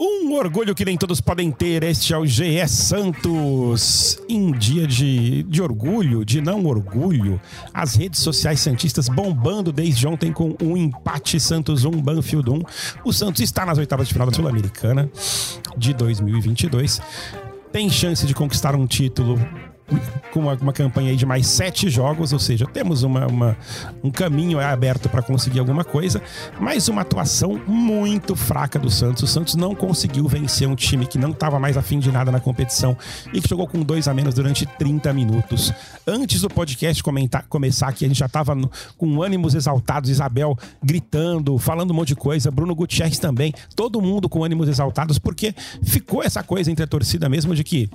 Um orgulho que nem todos podem ter, este é o GE Santos. Em dia de, de orgulho, de não orgulho, as redes sociais santistas bombando desde ontem com um empate Santos 1, Banfield 1. O Santos está nas oitavas de final da Sul-Americana de 2022. Tem chance de conquistar um título com uma, uma, campanha de mais sete jogos, ou seja, temos uma, uma um caminho aberto para conseguir alguma coisa, mas uma atuação muito fraca do Santos. O Santos não conseguiu vencer um time que não estava mais afim de nada na competição e que jogou com dois a menos durante 30 minutos. Antes do podcast comentar, começar aqui, a gente já estava com ânimos exaltados, Isabel gritando, falando um monte de coisa, Bruno Gutierrez também, todo mundo com ânimos exaltados, porque ficou essa coisa entre a torcida mesmo de que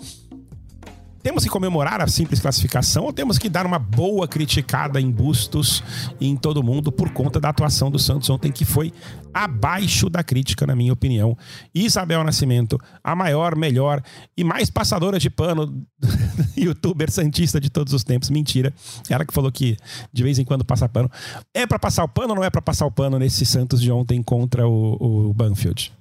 temos que comemorar a simples classificação ou temos que dar uma boa criticada em Bustos e em todo mundo por conta da atuação do Santos ontem, que foi abaixo da crítica, na minha opinião. Isabel Nascimento, a maior, melhor e mais passadora de pano youtuber santista de todos os tempos. Mentira. Ela que falou que de vez em quando passa pano. É para passar o pano ou não é para passar o pano nesse Santos de ontem contra o, o Banfield?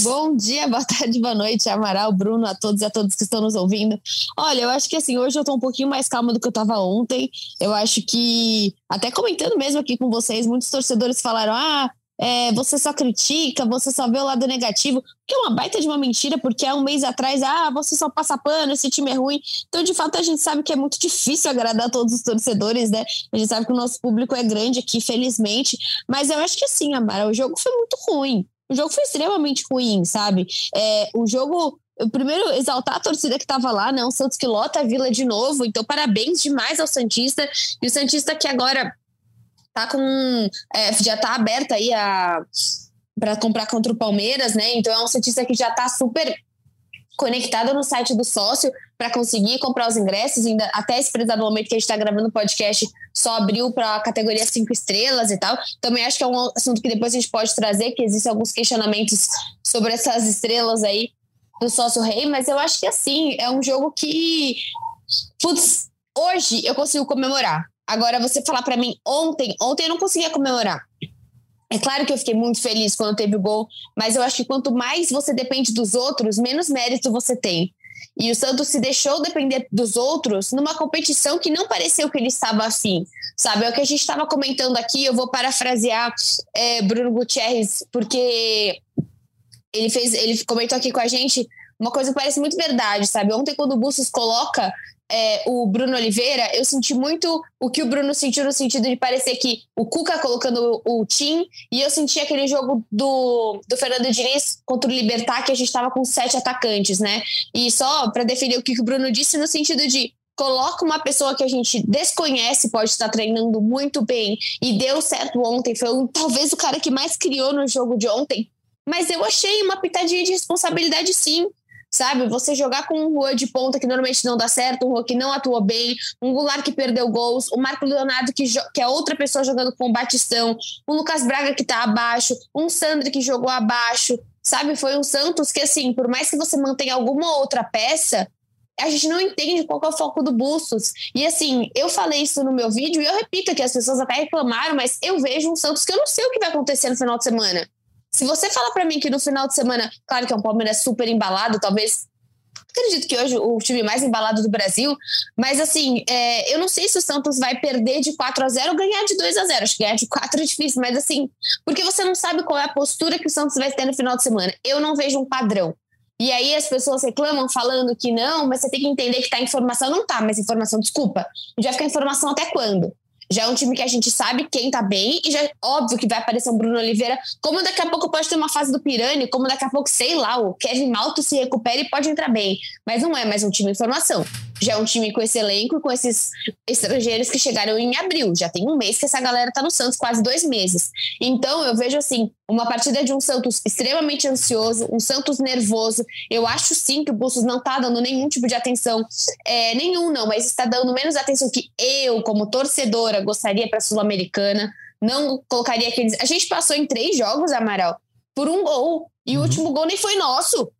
Bom dia, boa tarde, boa noite, Amaral, Bruno, a todos e a todos que estão nos ouvindo. Olha, eu acho que assim, hoje eu tô um pouquinho mais calma do que eu tava ontem. Eu acho que, até comentando mesmo aqui com vocês, muitos torcedores falaram: ah, é, você só critica, você só vê o lado negativo, que é uma baita de uma mentira, porque há um mês atrás, ah, você só passa pano, esse time é ruim. Então, de fato, a gente sabe que é muito difícil agradar todos os torcedores, né? A gente sabe que o nosso público é grande aqui, felizmente. Mas eu acho que assim, Amara, o jogo foi muito ruim o jogo foi extremamente ruim, sabe? É, o jogo primeiro exaltar a torcida que estava lá, né? O Santos que lota a Vila de novo. Então, parabéns demais ao Santista. E o Santista que agora tá com. É, já tá aberto aí a para comprar contra o Palmeiras, né? Então é um Santista que já tá super conectado no site do sócio para conseguir comprar os ingressos. Ainda até esse prezado momento que a gente está gravando o podcast, só abriu para a categoria cinco estrelas e tal. Também acho que é um assunto que depois a gente pode trazer, que existem alguns questionamentos sobre essas estrelas aí do sócio rei, mas eu acho que assim, é um jogo que putz, hoje eu consigo comemorar. Agora você falar para mim ontem, ontem eu não conseguia comemorar. É claro que eu fiquei muito feliz quando teve o gol, mas eu acho que quanto mais você depende dos outros, menos mérito você tem. E o Santos se deixou depender dos outros numa competição que não pareceu que ele estava assim, sabe? É o que a gente estava comentando aqui. Eu vou parafrasear é, Bruno Gutierrez, porque ele fez, ele comentou aqui com a gente uma coisa que parece muito verdade, sabe? Ontem, quando o Bustos coloca é, o Bruno Oliveira, eu senti muito o que o Bruno sentiu no sentido de parecer que o Cuca colocando o, o Tim, e eu senti aquele jogo do, do Fernando Diniz contra o Libertar, que a gente estava com sete atacantes, né? E só para definir o que o Bruno disse, no sentido de coloca uma pessoa que a gente desconhece, pode estar treinando muito bem e deu certo ontem, foi um, talvez o cara que mais criou no jogo de ontem. Mas eu achei uma pitadinha de responsabilidade sim sabe? Você jogar com um Rua de ponta que normalmente não dá certo, um Rua que não atuou bem, um Goulart que perdeu gols, o Marco Leonardo que, que é outra pessoa jogando com o Batistão, um Lucas Braga que tá abaixo, um Sandro que jogou abaixo, sabe? Foi um Santos que, assim, por mais que você mantenha alguma outra peça, a gente não entende qual é o foco do Bustos. E assim, eu falei isso no meu vídeo e eu repito que as pessoas até reclamaram, mas eu vejo um Santos que eu não sei o que vai acontecer no final de semana. Se você falar para mim que no final de semana, claro que é um Palmeiras super embalado, talvez acredito que hoje o time mais embalado do Brasil, mas assim, é, eu não sei se o Santos vai perder de 4 a 0 ou ganhar de 2 a 0 Acho que ganhar de 4 é difícil, mas assim, porque você não sabe qual é a postura que o Santos vai ter no final de semana. Eu não vejo um padrão. E aí as pessoas reclamam falando que não, mas você tem que entender que tá informação. Não tá, mas informação, desculpa. A gente vai ficar informação até quando? Já é um time que a gente sabe quem tá bem e já é óbvio que vai aparecer um Bruno Oliveira. Como daqui a pouco pode ter uma fase do Pirani, como daqui a pouco, sei lá, o Kevin Malto se recupera e pode entrar bem. Mas não é mais um time em formação já é um time com esse elenco e com esses estrangeiros que chegaram em abril. Já tem um mês que essa galera tá no Santos, quase dois meses. Então eu vejo assim, uma partida de um Santos extremamente ansioso, um Santos nervoso. Eu acho sim que o Bustos não tá dando nenhum tipo de atenção, é, nenhum não, mas está dando menos atenção que eu, como torcedora, gostaria para a Sul-Americana não colocaria aqueles. A gente passou em três jogos, Amaral, por um gol. E uhum. o último gol nem foi nosso.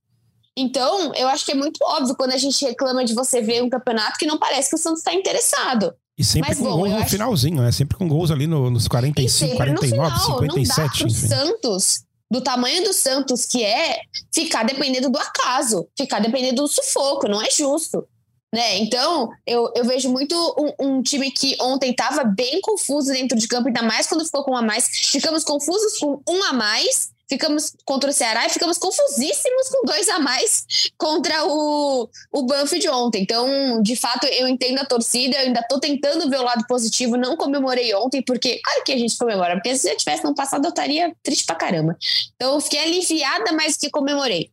Então, eu acho que é muito óbvio quando a gente reclama de você ver um campeonato que não parece que o Santos está interessado. E sempre Mas, com bom, gols no acho... finalzinho, né? Sempre com gols ali no, nos 45, 49, no final, 57. Não dá. Santos, do tamanho do Santos que é, ficar dependendo do acaso, ficar dependendo do sufoco, não é justo. Né? Então, eu, eu vejo muito um, um time que ontem estava bem confuso dentro de campo, ainda mais quando ficou com um a mais. Ficamos confusos com um a mais ficamos contra o Ceará e ficamos confusíssimos com dois a mais contra o, o Banfield ontem. Então, de fato, eu entendo a torcida, eu ainda estou tentando ver o lado positivo, não comemorei ontem, porque, claro que a gente comemora, porque se eu tivesse no passado eu estaria triste pra caramba. Então, eu fiquei aliviada, mas que comemorei.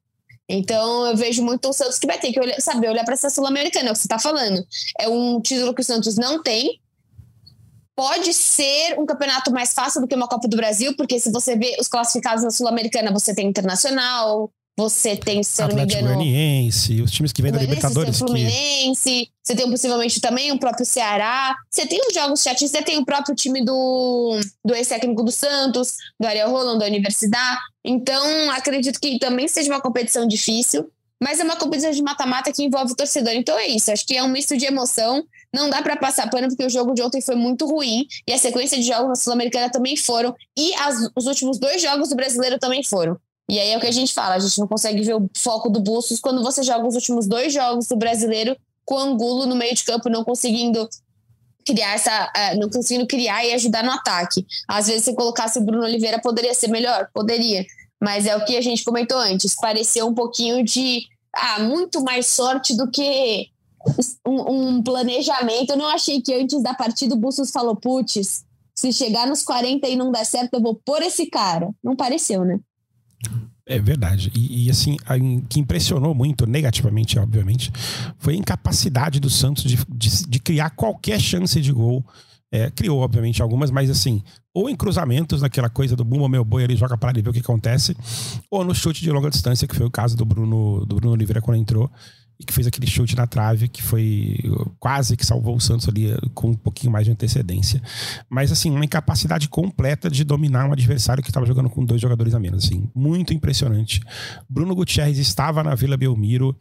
Então, eu vejo muito o Santos que vai ter que olhar, saber olhar para essa Sul-Americana, é o que você está falando. É um título que o Santos não tem, pode ser um campeonato mais fácil do que uma Copa do Brasil, porque se você vê os classificados na Sul-Americana, você tem Internacional, você tem, se eu não me engano... Goianiense, os times que vêm da Libertadores. Você tem o Fluminense, que... você tem possivelmente também o próprio Ceará, você tem os jogos chatinhos, você tem o próprio time do, do ex-técnico do Santos, do Ariel Roland, da Universidade. Então, acredito que também seja uma competição difícil, mas é uma competição de mata-mata que envolve o torcedor. Então é isso, acho que é um misto de emoção não dá para passar pano porque o jogo de ontem foi muito ruim e a sequência de jogos na Sul-Americana também foram e as, os últimos dois jogos do brasileiro também foram. E aí é o que a gente fala, a gente não consegue ver o foco do Bustos quando você joga os últimos dois jogos do brasileiro com o Angulo no meio de campo não conseguindo criar essa, uh, não conseguindo criar e ajudar no ataque. Às vezes se colocasse o Bruno Oliveira poderia ser melhor, poderia, mas é o que a gente comentou antes, pareceu um pouquinho de ah, muito mais sorte do que um, um, planejamento. Eu não achei que antes da partida o Bustos falou: putz, se chegar nos 40 e não der certo, eu vou pôr esse cara. Não pareceu, né? É verdade. E, e assim, a, que impressionou muito, negativamente, obviamente, foi a incapacidade do Santos de, de, de criar qualquer chance de gol. É, criou, obviamente, algumas, mas assim, ou em cruzamentos, naquela coisa do Bumba meu boi, ele joga para ali ver o que acontece, ou no chute de longa distância, que foi o caso do Bruno, do Bruno Oliveira quando entrou e que fez aquele chute na trave que foi quase que salvou o Santos ali eh, com um pouquinho mais de antecedência. Mas assim, uma incapacidade completa de dominar um adversário que estava jogando com dois jogadores a menos, assim, muito impressionante. Bruno Gutierrez estava na Vila Belmiro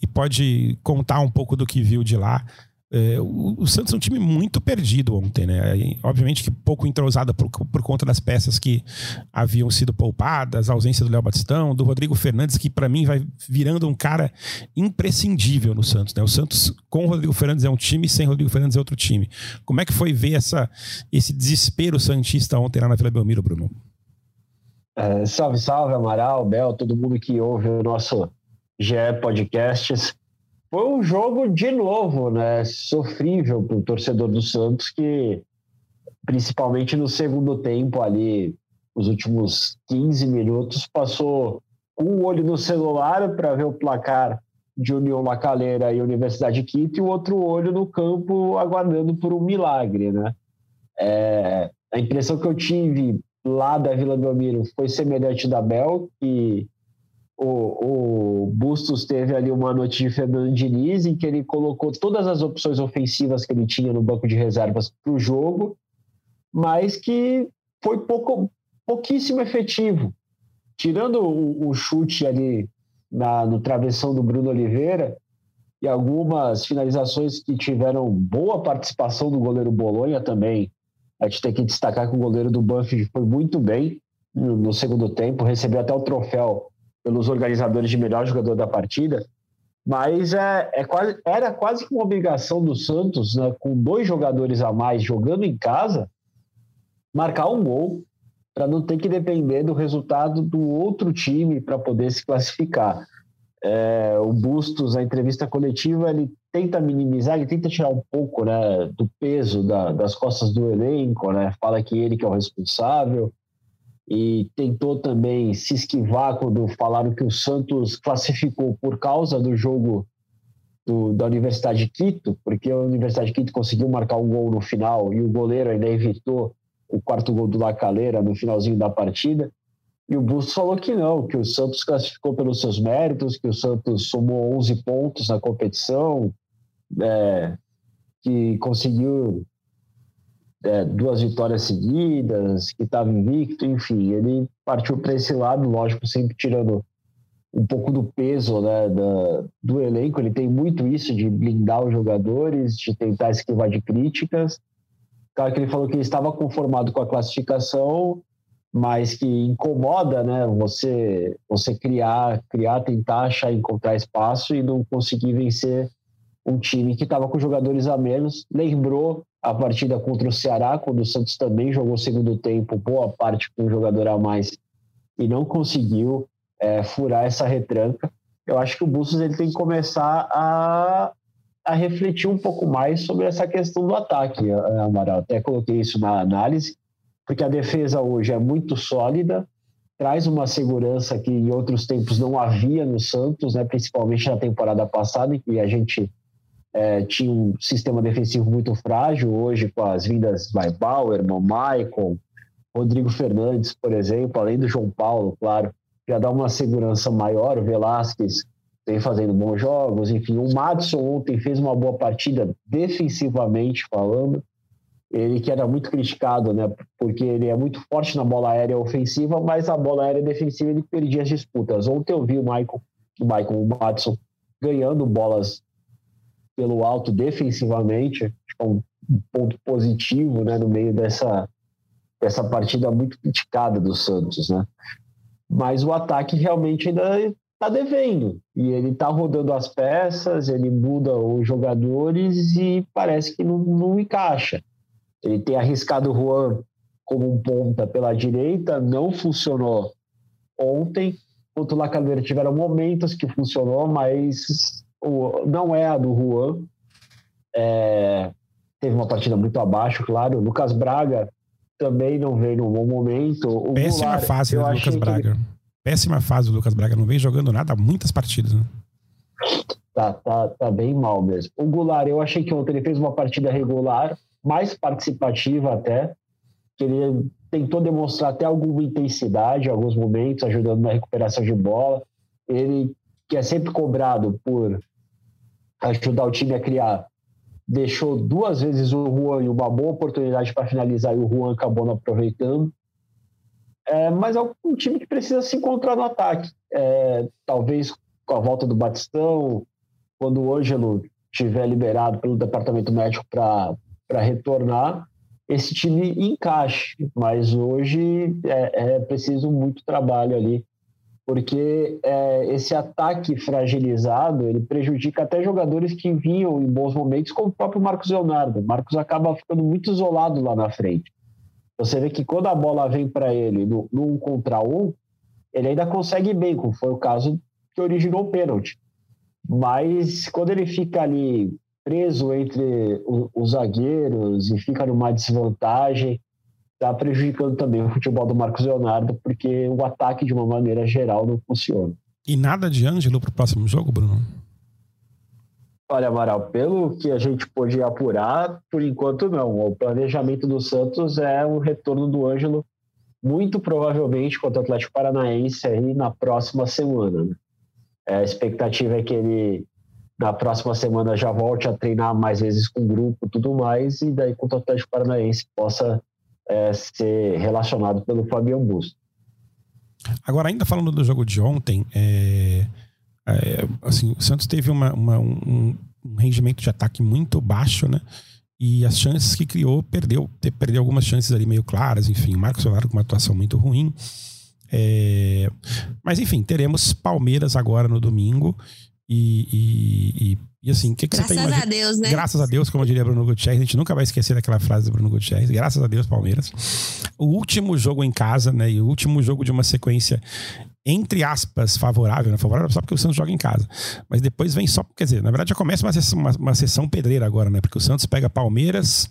e pode contar um pouco do que viu de lá. É, o, o, Santos é um time muito perdido ontem, né? E, obviamente que pouco entrosado por, por, conta das peças que haviam sido poupadas, a ausência do Léo Batistão, do Rodrigo Fernandes, que para mim vai virando um cara imprescindível no Santos, né? O Santos com o Rodrigo Fernandes é um time, sem Rodrigo Fernandes é outro time. Como é que foi ver essa, esse desespero santista ontem lá na Vila Belmiro, Bruno? É, salve, salve, Amaral, Bel, todo mundo que ouve o nosso GE Podcasts. Foi um jogo, de novo, né, sofrível para o torcedor do Santos, que principalmente no segundo tempo ali, os últimos 15 minutos, passou um olho no celular para ver o placar de União La e Universidade Quito e o outro olho no campo aguardando por um milagre, né? É, a impressão que eu tive lá da Vila Belmiro foi semelhante da Bel, que o, o Bustos teve ali uma noite de Fernando Diniz em que ele colocou todas as opções ofensivas que ele tinha no banco de reservas para o jogo, mas que foi pouco, pouquíssimo efetivo. Tirando o, o chute ali na, no travessão do Bruno Oliveira e algumas finalizações que tiveram boa participação do goleiro Bolonha também, a gente tem que destacar que o goleiro do Banfield foi muito bem no, no segundo tempo, recebeu até o troféu pelos organizadores de melhor jogador da partida, mas é, é quase, era quase que uma obrigação do Santos, né, com dois jogadores a mais jogando em casa, marcar um gol para não ter que depender do resultado do outro time para poder se classificar. É, o Bustos, na entrevista coletiva, ele tenta minimizar, ele tenta tirar um pouco né, do peso da, das costas do elenco, né, fala que ele que é o responsável, e tentou também se esquivar quando falaram que o Santos classificou por causa do jogo do, da Universidade de Quito, porque a Universidade de Quito conseguiu marcar um gol no final e o goleiro ainda evitou o quarto gol do Lacaleira no finalzinho da partida. E o Bustos falou que não, que o Santos classificou pelos seus méritos, que o Santos somou 11 pontos na competição, é, que conseguiu é, duas vitórias seguidas, que estava invicto, enfim, ele partiu para esse lado, lógico, sempre tirando um pouco do peso né, da, do elenco. Ele tem muito isso de blindar os jogadores, de tentar esquivar de críticas. Claro que ele falou que ele estava conformado com a classificação, mas que incomoda, né? Você, você criar, criar, tentar achar, encontrar espaço e não conseguir vencer um time que estava com jogadores a menos. Lembrou a partida contra o Ceará, quando o Santos também jogou segundo tempo, boa parte com um jogador a mais e não conseguiu é, furar essa retranca. Eu acho que o Bustos ele tem que começar a, a refletir um pouco mais sobre essa questão do ataque, Amaral. Até coloquei isso na análise porque a defesa hoje é muito sólida, traz uma segurança que em outros tempos não havia no Santos, né, principalmente na temporada passada, em que a gente é, tinha um sistema defensivo muito frágil. Hoje, com as vindas vai Bauer, Michael, Rodrigo Fernandes, por exemplo, além do João Paulo, claro, já dá uma segurança maior. O Velasquez vem fazendo bons jogos, enfim. O Madison ontem fez uma boa partida defensivamente falando ele que era muito criticado, né, porque ele é muito forte na bola aérea ofensiva, mas a bola aérea defensiva ele perdia as disputas. Ontem eu vi o Michael, o Michael, o Matson ganhando bolas pelo alto defensivamente, é um ponto positivo, né, no meio dessa dessa partida muito criticada do Santos, né? Mas o ataque realmente ainda está devendo e ele está rodando as peças, ele muda os jogadores e parece que não, não encaixa. Ele tem arriscado o Juan como um ponta pela direita, não funcionou ontem. Contra o Lacadeira tiveram momentos que funcionou, mas não é a do Juan. É, teve uma partida muito abaixo, claro. O Lucas Braga também não veio no bom momento. O Péssima Goulart, fase do Lucas Braga. Ele... Péssima fase do Lucas Braga. Não vem jogando nada há muitas partidas. Né? Tá, tá, tá bem mal mesmo. O Goulart, eu achei que ontem ele fez uma partida regular mais participativa até, que ele tentou demonstrar até alguma intensidade em alguns momentos, ajudando na recuperação de bola. Ele, que é sempre cobrado por ajudar o time a criar, deixou duas vezes o Juan em uma boa oportunidade para finalizar e o Juan acabou não aproveitando. É, mas é um time que precisa se encontrar no ataque. É, talvez com a volta do Batistão, quando o Ângelo tiver liberado pelo departamento médico para retornar, esse time encaixe. Mas hoje é, é preciso muito trabalho ali, porque é, esse ataque fragilizado ele prejudica até jogadores que vinham em bons momentos, como o próprio Marcos Leonardo. O Marcos acaba ficando muito isolado lá na frente. Você vê que quando a bola vem para ele no, no um contra um, ele ainda consegue bem, como foi o caso que originou o pênalti. Mas quando ele fica ali preso entre os zagueiros e fica numa desvantagem, está prejudicando também o futebol do Marcos Leonardo, porque o ataque, de uma maneira geral, não funciona. E nada de Ângelo para o próximo jogo, Bruno? Olha, Amaral, pelo que a gente pôde apurar, por enquanto não. O planejamento do Santos é o retorno do Ângelo, muito provavelmente contra o Atlético Paranaense aí na próxima semana. Né? É, a expectativa é que ele na próxima semana já volte a treinar mais vezes com o grupo tudo mais, e daí contra o Atlético Paranaense possa é, ser relacionado pelo Fabião Busto. Agora, ainda falando do jogo de ontem, é, é, assim, o Santos teve uma, uma, um, um, rendimento de ataque muito baixo, né? E as chances que criou, perdeu, perdeu algumas chances ali meio claras, enfim, o Marcos Solar com uma atuação muito ruim. É, mas enfim, teremos Palmeiras agora no domingo. E, e, e, assim, o que, que você tem Graças a Deus, né? Graças a Deus, como diria Bruno Gutierrez, a gente nunca vai esquecer daquela frase do Bruno Gutierrez. Graças a Deus, Palmeiras. O último jogo em casa, né? E o último jogo de uma sequência, entre aspas, favorável, né? Favorável só porque o Santos joga em casa. Mas depois vem só, quer dizer, na verdade já começa uma sessão, uma, uma sessão pedreira agora, né? Porque o Santos pega Palmeiras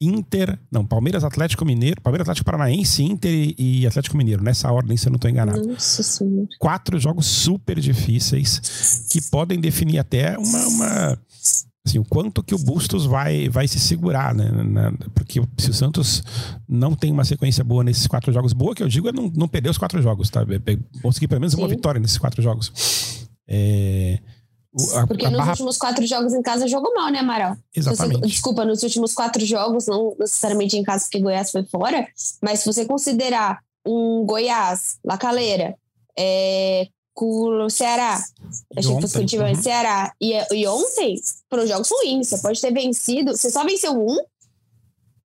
Inter, não, Palmeiras, Atlético Mineiro, Palmeiras, Atlético Paranaense, Inter e Atlético Mineiro, nessa ordem, se eu não estou enganado. Nossa Senhora. Quatro jogos super difíceis que podem definir até uma, uma assim, o quanto que o Bustos vai, vai se segurar, né? Porque se o Santos não tem uma sequência boa nesses quatro jogos, boa que eu digo é não, não perder os quatro jogos, tá? É, é conseguir pelo menos Sim. uma vitória nesses quatro jogos. É, A, Porque a nos barra... últimos quatro jogos em casa jogou mal, né, Amaral? Exatamente. Você, desculpa, nos últimos quatro jogos, não necessariamente em casa, porque Goiás foi fora, mas se você considerar um Goiás, Lacaleira, é, com o Ceará, achei que fosse Curitiba, uhum. Ceará, e, e ontem foram jogos ruins. Você pode ter vencido, você só venceu um,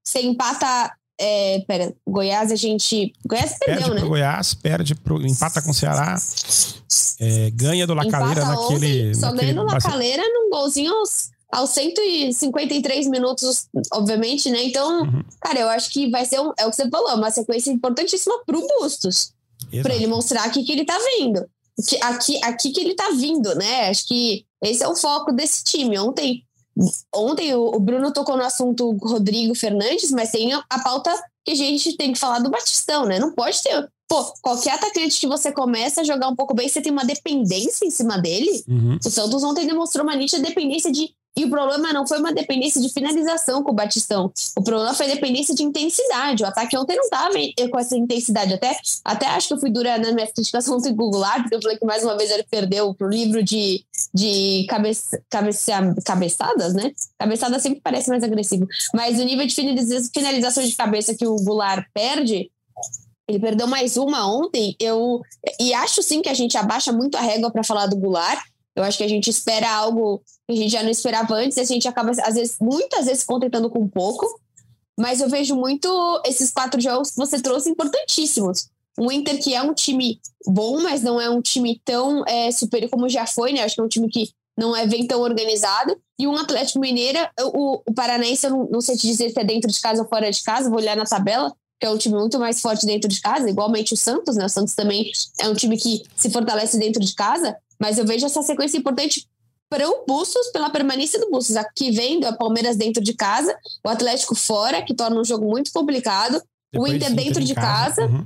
você empata é, pera, Goiás a gente. Goiás perdeu, perde né? Pro Goiás, perde pro. Empata com o Ceará. É, ganha do Lacaleira empata naquele. Ontem, só naquele ganha do Lacaleira num golzinho aos, aos 153 minutos, obviamente, né? Então, uhum. cara, eu acho que vai ser um, é o que você falou, uma sequência importantíssima pro Bustos. para ele mostrar aqui que ele tá vindo. Que, aqui, aqui que ele tá vindo, né? Acho que esse é o foco desse time. Ontem Ontem o Bruno tocou no assunto Rodrigo Fernandes, mas tem a pauta que a gente tem que falar do Batistão, né? Não pode ter. Pô, qualquer atacante que você começa a jogar um pouco bem, você tem uma dependência em cima dele. Uhum. O Santos ontem demonstrou uma nítida dependência de e o problema não foi uma dependência de finalização com o Batistão. O problema foi dependência de intensidade. O ataque ontem não estava com essa intensidade. Até, até acho que eu fui dura na minha criticação do Google porque eu falei que mais uma vez ele perdeu pro livro de, de cabeça, cabeça, cabeçadas, né? Cabeçada sempre parece mais agressivo. Mas o nível de finalização de cabeça que o Goulart perde, ele perdeu mais uma ontem. Eu e acho sim que a gente abaixa muito a régua para falar do Goulart. Eu acho que a gente espera algo que a gente já não esperava antes, e a gente acaba, às vezes, muitas vezes, contentando com pouco. Mas eu vejo muito esses quatro jogos que você trouxe importantíssimos. O Inter, que é um time bom, mas não é um time tão é, superior como já foi, né? Acho que é um time que não é bem tão organizado. E um Atlético Mineira, o, o Paranaense, eu não, não sei te dizer se é dentro de casa ou fora de casa, vou olhar na tabela, que é um time muito mais forte dentro de casa, igualmente o Santos, né? O Santos também é um time que se fortalece dentro de casa, mas eu vejo essa sequência importante para o Bustos, pela permanência do Bustos. Aqui vendo a Palmeiras dentro de casa, o Atlético fora, que torna um jogo muito complicado, Depois o Inter dentro de casa. casa uhum.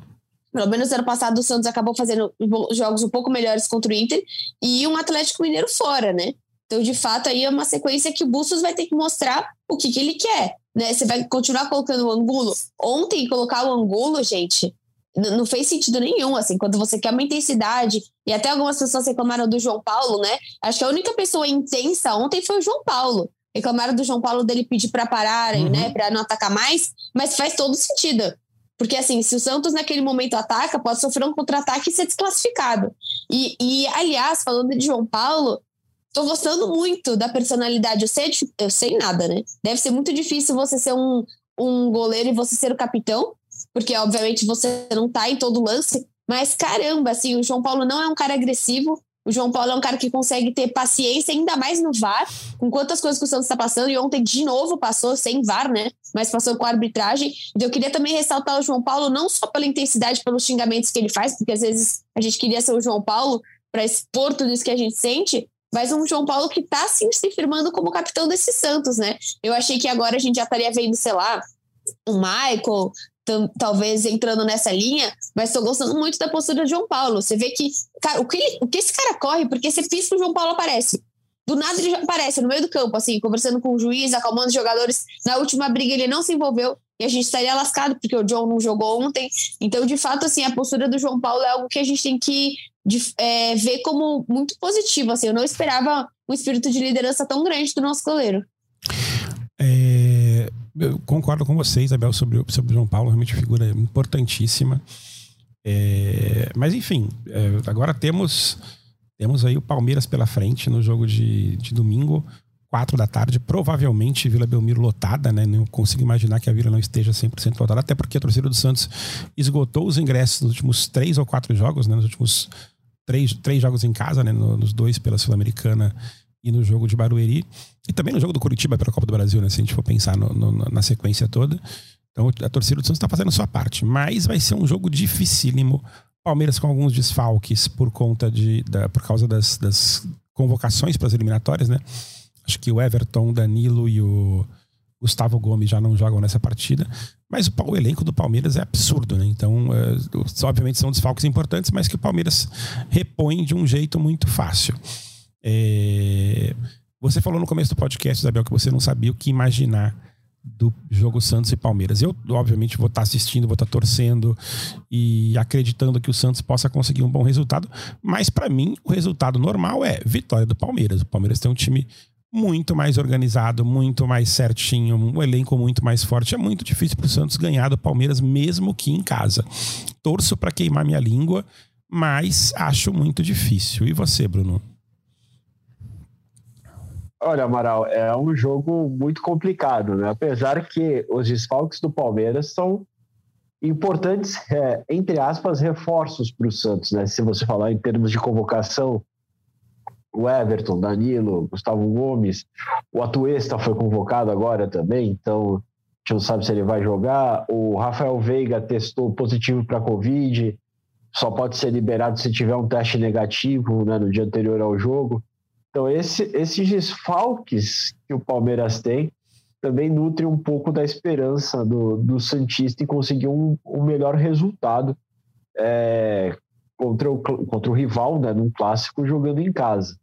Pelo menos ano passado o Santos acabou fazendo jogos um pouco melhores contra o Inter e um Atlético Mineiro fora, né? Então, de fato, aí é uma sequência que o Bustos vai ter que mostrar o que, que ele quer. Né? Você vai continuar colocando o Angulo. Ontem, colocar o Angulo, gente, não fez sentido nenhum, assim, quando você quer uma intensidade, e até algumas pessoas reclamaram do João Paulo, né? Acho que a única pessoa intensa ontem foi o João Paulo. Reclamaram do João Paulo dele pedir para pararem, uhum. né, para não atacar mais, mas faz todo sentido. Porque, assim, se o Santos naquele momento ataca, pode sofrer um contra-ataque e ser desclassificado. E, e, aliás, falando de João Paulo, tô gostando muito da personalidade. Eu sei, eu sei nada, né? Deve ser muito difícil você ser um, um goleiro e você ser o capitão, porque obviamente você não tá em todo lance, mas caramba, assim, o João Paulo não é um cara agressivo, o João Paulo é um cara que consegue ter paciência, ainda mais no VAR, com quantas coisas que o Santos está passando, e ontem de novo passou sem VAR, né? Mas passou com a arbitragem. Então eu queria também ressaltar o João Paulo, não só pela intensidade, pelos xingamentos que ele faz, porque às vezes a gente queria ser o João Paulo para expor tudo isso que a gente sente, mas um João Paulo que está sim, se firmando como capitão desse Santos, né? Eu achei que agora a gente já estaria vendo, sei lá, o Michael, talvez entrando nessa linha, mas estou gostando muito da postura de João Paulo. Você vê que, cara, o que, ele, o que esse cara corre, porque você pisca o João Paulo aparece. Do nada ele aparece no meio do campo, assim, conversando com o juiz, acalmando os jogadores. Na última briga ele não se envolveu e a gente estaria lascado, porque o John não jogou ontem. Então, de fato, assim, a postura do João Paulo é algo que a gente tem que de, é, ver como muito positivo. Assim, eu não esperava um espírito de liderança tão grande do nosso goleiro. É, eu concordo com você, Isabel, sobre, sobre João Paulo, realmente figura importantíssima. É, mas enfim, é, agora temos temos aí o Palmeiras pela frente no jogo de, de domingo, quatro da tarde, provavelmente Vila Belmiro lotada, né? Não consigo imaginar que a Vila não esteja 100% lotada, até porque a torcida do Santos esgotou os ingressos nos últimos três ou quatro jogos, né? Nos últimos três, três jogos em casa, né? Nos dois pela Sul-Americana e no jogo de Barueri. E também no jogo do Curitiba pela Copa do Brasil, né? Se a gente for pensar no, no, na sequência toda. Então a torcida do Santos está fazendo a sua parte. Mas vai ser um jogo dificílimo. Palmeiras com alguns desfalques por conta de. Da, por causa das, das convocações para as eliminatórias, né? Acho que o Everton, Danilo e o Gustavo Gomes já não jogam nessa partida. Mas o, o elenco do Palmeiras é absurdo, né? Então, é, obviamente são desfalques importantes, mas que o Palmeiras repõe de um jeito muito fácil. É... Você falou no começo do podcast, Isabel, que você não sabia o que imaginar do jogo Santos e Palmeiras. Eu, obviamente, vou estar assistindo, vou estar torcendo e acreditando que o Santos possa conseguir um bom resultado, mas para mim o resultado normal é vitória do Palmeiras. O Palmeiras tem um time muito mais organizado, muito mais certinho, um elenco muito mais forte. É muito difícil para o Santos ganhar do Palmeiras, mesmo que em casa. Torço para queimar minha língua, mas acho muito difícil. E você, Bruno? Olha, Amaral, é um jogo muito complicado, né? Apesar que os desfalques do Palmeiras são importantes, é, entre aspas, reforços para o Santos, né? Se você falar em termos de convocação, o Everton, Danilo, Gustavo Gomes, o Atuesta foi convocado agora também, então a gente não sabe se ele vai jogar. O Rafael Veiga testou positivo para Covid, só pode ser liberado se tiver um teste negativo né, no dia anterior ao jogo. Então, esse, esses desfalques que o Palmeiras tem também nutrem um pouco da esperança do, do Santista em conseguir um, um melhor resultado é, contra, o, contra o rival, né, num clássico, jogando em casa.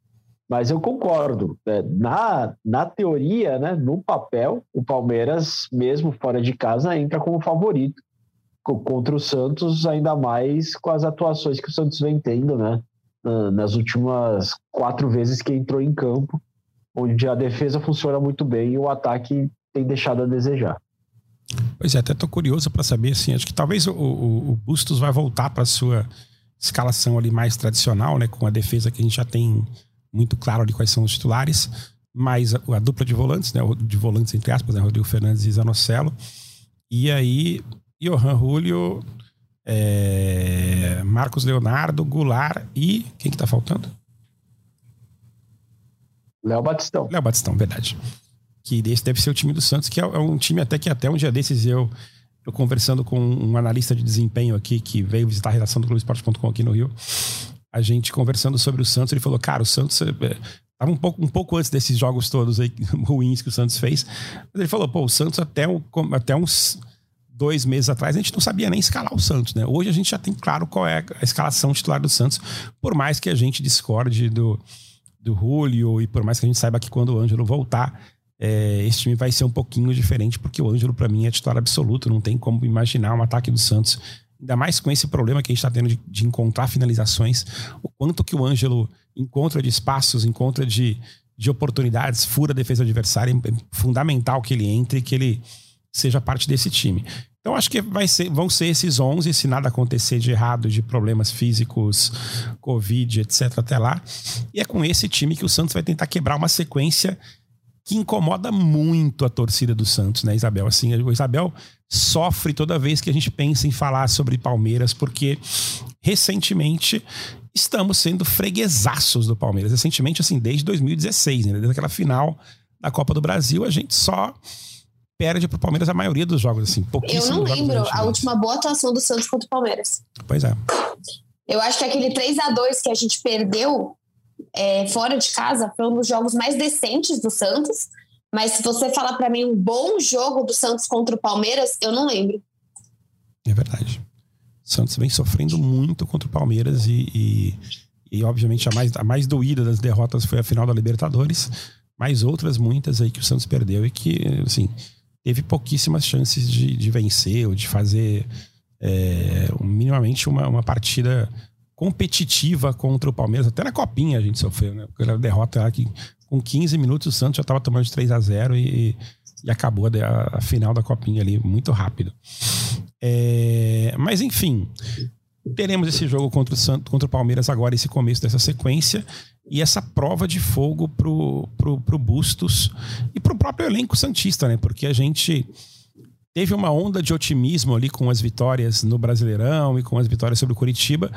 Mas eu concordo. Né, na, na teoria, né, no papel, o Palmeiras, mesmo fora de casa, entra como favorito contra o Santos, ainda mais com as atuações que o Santos vem tendo, né? Nas últimas quatro vezes que entrou em campo, onde a defesa funciona muito bem e o ataque tem deixado a desejar. Pois é, até estou curioso para saber, assim, acho que talvez o, o, o Bustos vai voltar para sua escalação ali mais tradicional, né, com a defesa que a gente já tem muito claro ali quais são os titulares, mas a, a dupla de volantes, né, de volantes entre aspas, né, Rodrigo Fernandes e Zanocelo, e aí Johan Julio é, Marcos Leonardo, Goulart e. Quem que tá faltando? Léo Batistão. Léo Batistão, verdade. Que esse deve ser o time do Santos, que é, é um time até que até um dia desses eu, eu conversando com um analista de desempenho aqui que veio visitar a redação do Globoesporte.com aqui no Rio. A gente conversando sobre o Santos, ele falou: Cara, o Santos. É, Tava um pouco, um pouco antes desses jogos todos aí ruins que o Santos fez. Mas ele falou, pô, o Santos até, um, até uns dois meses atrás, a gente não sabia nem escalar o Santos, né? Hoje a gente já tem claro qual é a escalação titular do Santos, por mais que a gente discorde do, do Julio e por mais que a gente saiba que quando o Ângelo voltar, é, esse time vai ser um pouquinho diferente, porque o Ângelo, para mim, é titular absoluto. Não tem como imaginar um ataque do Santos, ainda mais com esse problema que a gente está tendo de, de, encontrar finalizações, o quanto que o Ângelo encontra de espaços, encontra de, de oportunidades, fura a defesa adversária. É fundamental que ele entre, que ele seja parte desse time. Então acho que vai ser, vão ser esses 11, se nada acontecer de errado, de problemas físicos, Covid, etc. até lá. E é com esse time que o Santos vai tentar quebrar uma sequência que incomoda muito a torcida do Santos, né, Isabel? Assim, o Isabel sofre toda vez que a gente pensa em falar sobre Palmeiras, porque recentemente estamos sendo freguesaços do Palmeiras. Recentemente, assim, desde 2016, né? desde aquela final da Copa do Brasil, a gente só perde pro Palmeiras a maioria dos jogos, assim. Eu não lembro a última boa atuação do Santos contra o Palmeiras. Pois é. Eu acho que aquele 3 a 2 que a gente perdeu é, fora de casa foi um dos jogos mais decentes do Santos. Mas se você falar para mim um bom jogo do Santos contra o Palmeiras, eu não lembro. É verdade. O Santos vem sofrendo muito contra o Palmeiras e, e, e, obviamente a mais, a mais doída das derrotas foi a final da Libertadores, mas outras muitas aí que o Santos perdeu e que, assim, teve pouquíssimas chances de, de vencer ou de fazer é, minimamente uma, uma partida competitiva contra o Palmeiras. Até na Copinha a gente sofreu, né? Aquela derrota que com 15 minutos o Santos já estava tomando de 3 a 0 e, e acabou a, a, final da Copinha ali muito rápido. É, mas enfim, teremos esse jogo contra o, Santos, contra o Palmeiras agora, esse começo dessa sequência e essa prova de fogo pro, pro, pro Bustos e pro próprio elenco Santista, né? Porque a gente teve uma onda de otimismo ali com as vitórias no Brasileirão e com as vitórias sobre o Curitiba,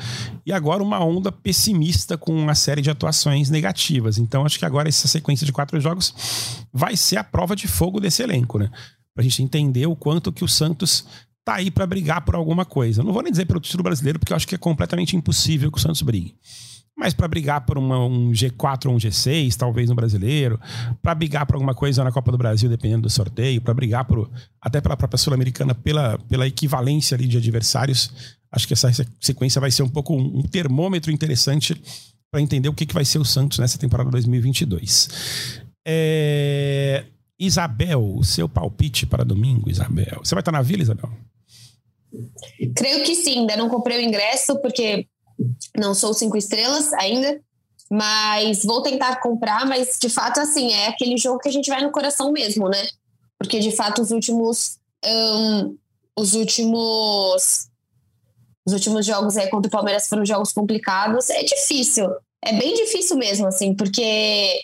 e agora uma onda pessimista com uma série de atuações negativas. Então acho que agora essa sequência de quatro jogos vai ser a prova de fogo desse elenco, né? Pra gente entender o quanto que o Santos tá aí para brigar por alguma coisa. Não vou nem dizer pelo título brasileiro, porque eu acho que é completamente impossível que o Santos brigue mas para brigar por uma, um G4 ou um G6, talvez no brasileiro, para brigar por alguma coisa na Copa do Brasil, dependendo do sorteio, para brigar por, até pela própria Sul-Americana, pela, pela equivalência ali de adversários. Acho que essa sequência vai ser um pouco um, termômetro interessante para entender o que, que vai ser o Santos nessa temporada 2022. É... Isabel, o seu palpite para domingo, Isabel. Você vai estar na vila, Isabel? Creio que sim, ainda não comprei o ingresso, porque não sou cinco estrelas ainda. Mas vou tentar comprar, mas de fato, assim, é aquele jogo que a gente vai no coração mesmo, né? Porque de fato os últimos. Um, os últimos. Os últimos jogos aí contra o Palmeiras foram jogos complicados. É difícil. É bem difícil mesmo, assim, porque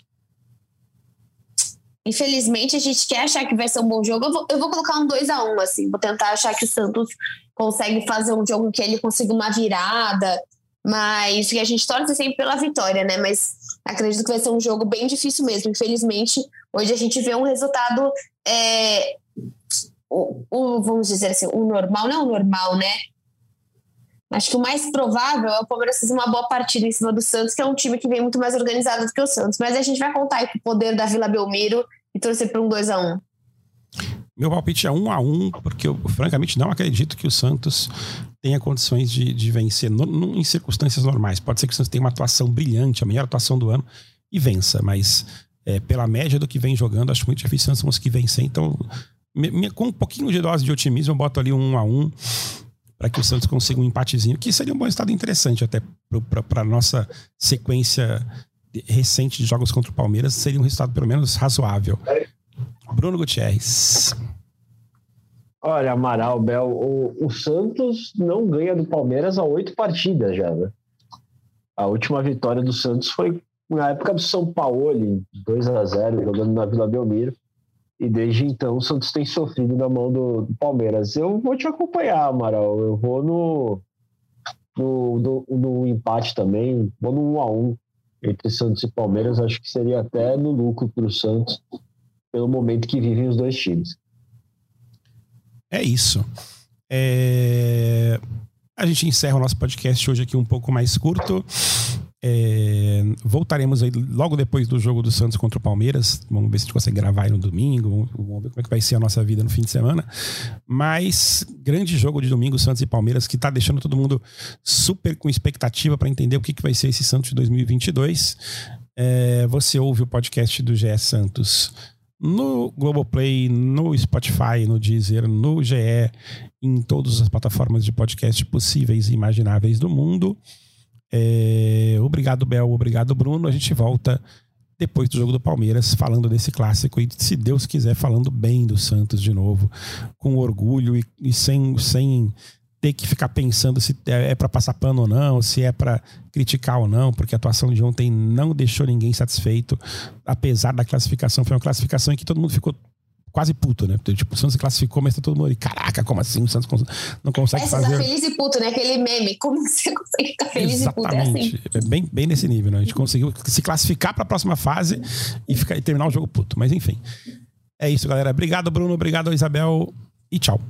infelizmente a gente quer achar que vai ser um bom jogo. Eu vou, eu vou colocar um 2 a 1 um, assim, vou tentar achar que o Santos consegue fazer um jogo que ele consiga uma virada, mas a gente torce sempre pela vitória, né? Mas acredito que vai ser um jogo bem difícil mesmo. Infelizmente, hoje a gente vê um resultado. É, o, o, vamos dizer assim, o normal, não o normal, né? Acho que o mais provável é o Palmeiras fazer uma boa partida em cima do Santos, que é um time que vem muito mais organizado do que o Santos. Mas a gente vai contar aí com o poder da Vila Belmiro e torcer para um 2 a 1 meu palpite é um a um, porque eu francamente não acredito que o Santos tenha condições de, de vencer no, no, em circunstâncias normais. Pode ser que o Santos tenha uma atuação brilhante, a melhor atuação do ano, e vença, mas é, pela média do que vem jogando, acho muito difícil o Santos conseguir vencer. Então, me, me, com um pouquinho de dose de otimismo, eu boto ali um 1 a 1 para que o Santos consiga um empatezinho, que seria um bom estado interessante até para a nossa sequência recente de jogos contra o Palmeiras, seria um resultado pelo menos razoável. Bruno Gutierrez. Olha, Amaral, Bel, o, o, Santos não ganha do Palmeiras há oito partidas já, né? A última vitória do Santos foi na época do São Paulo, 2 a 0 jogando na Vila Belmiro. E desde então o Santos tem sofrido na mão do, do Palmeiras. Eu vou te acompanhar, Amaral. Eu vou no, no, no, no empate também. Vou no 1 a 1 entre Santos e Palmeiras. Acho que seria até no lucro para o Santos pelo momento que vivem os dois times. É isso. É... A gente encerra o nosso podcast hoje aqui um pouco mais curto. É... Voltaremos aí logo depois do jogo do Santos contra o Palmeiras. Vamos ver se a gente consegue gravar aí no domingo. Vamos ver como é que vai ser a nossa vida no fim de semana. Mas grande jogo de domingo, Santos e Palmeiras, que está deixando todo mundo super com expectativa para entender o que, que vai ser esse Santos de 2022. É... Você ouve o podcast do GE Santos no Globoplay, no Spotify, no Deezer, no GE, em todas as plataformas de podcast possíveis e imagináveis do mundo. É, obrigado, Bel. Obrigado, Bruno. A gente volta depois do jogo do Palmeiras, falando desse clássico e, se Deus quiser, falando bem do Santos de novo, com orgulho e, e sem, sem ter que ficar pensando se é, é para passar pano ou não, se é para criticar ou não, porque a atuação de ontem não deixou ninguém satisfeito, apesar da classificação. Foi uma classificação em que todo mundo ficou quase puto, né? Tipo, o Santos classificou, mas tá todo mundo ali, caraca, como assim? O Santos não consegue Essa fazer. Tá feliz e puto, né? Aquele meme. Como você consegue ficar feliz Exatamente. e puto? É assim. É bem, bem nesse nível, né? A gente conseguiu se classificar para a próxima fase e, ficar, e terminar o jogo puto. Mas enfim. É isso, galera. Obrigado, Bruno. Obrigado, Isabel. E tchau.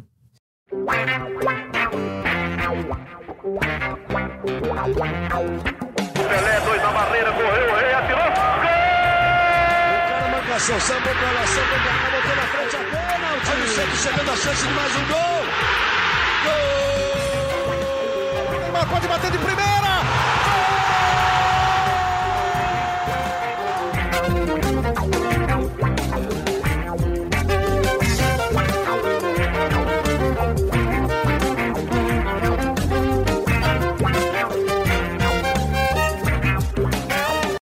Pra lá, samba pra cá, botou na frente a. O time sempre chegando a chance de mais um gol. Gol! Neymar pode bater de primeira.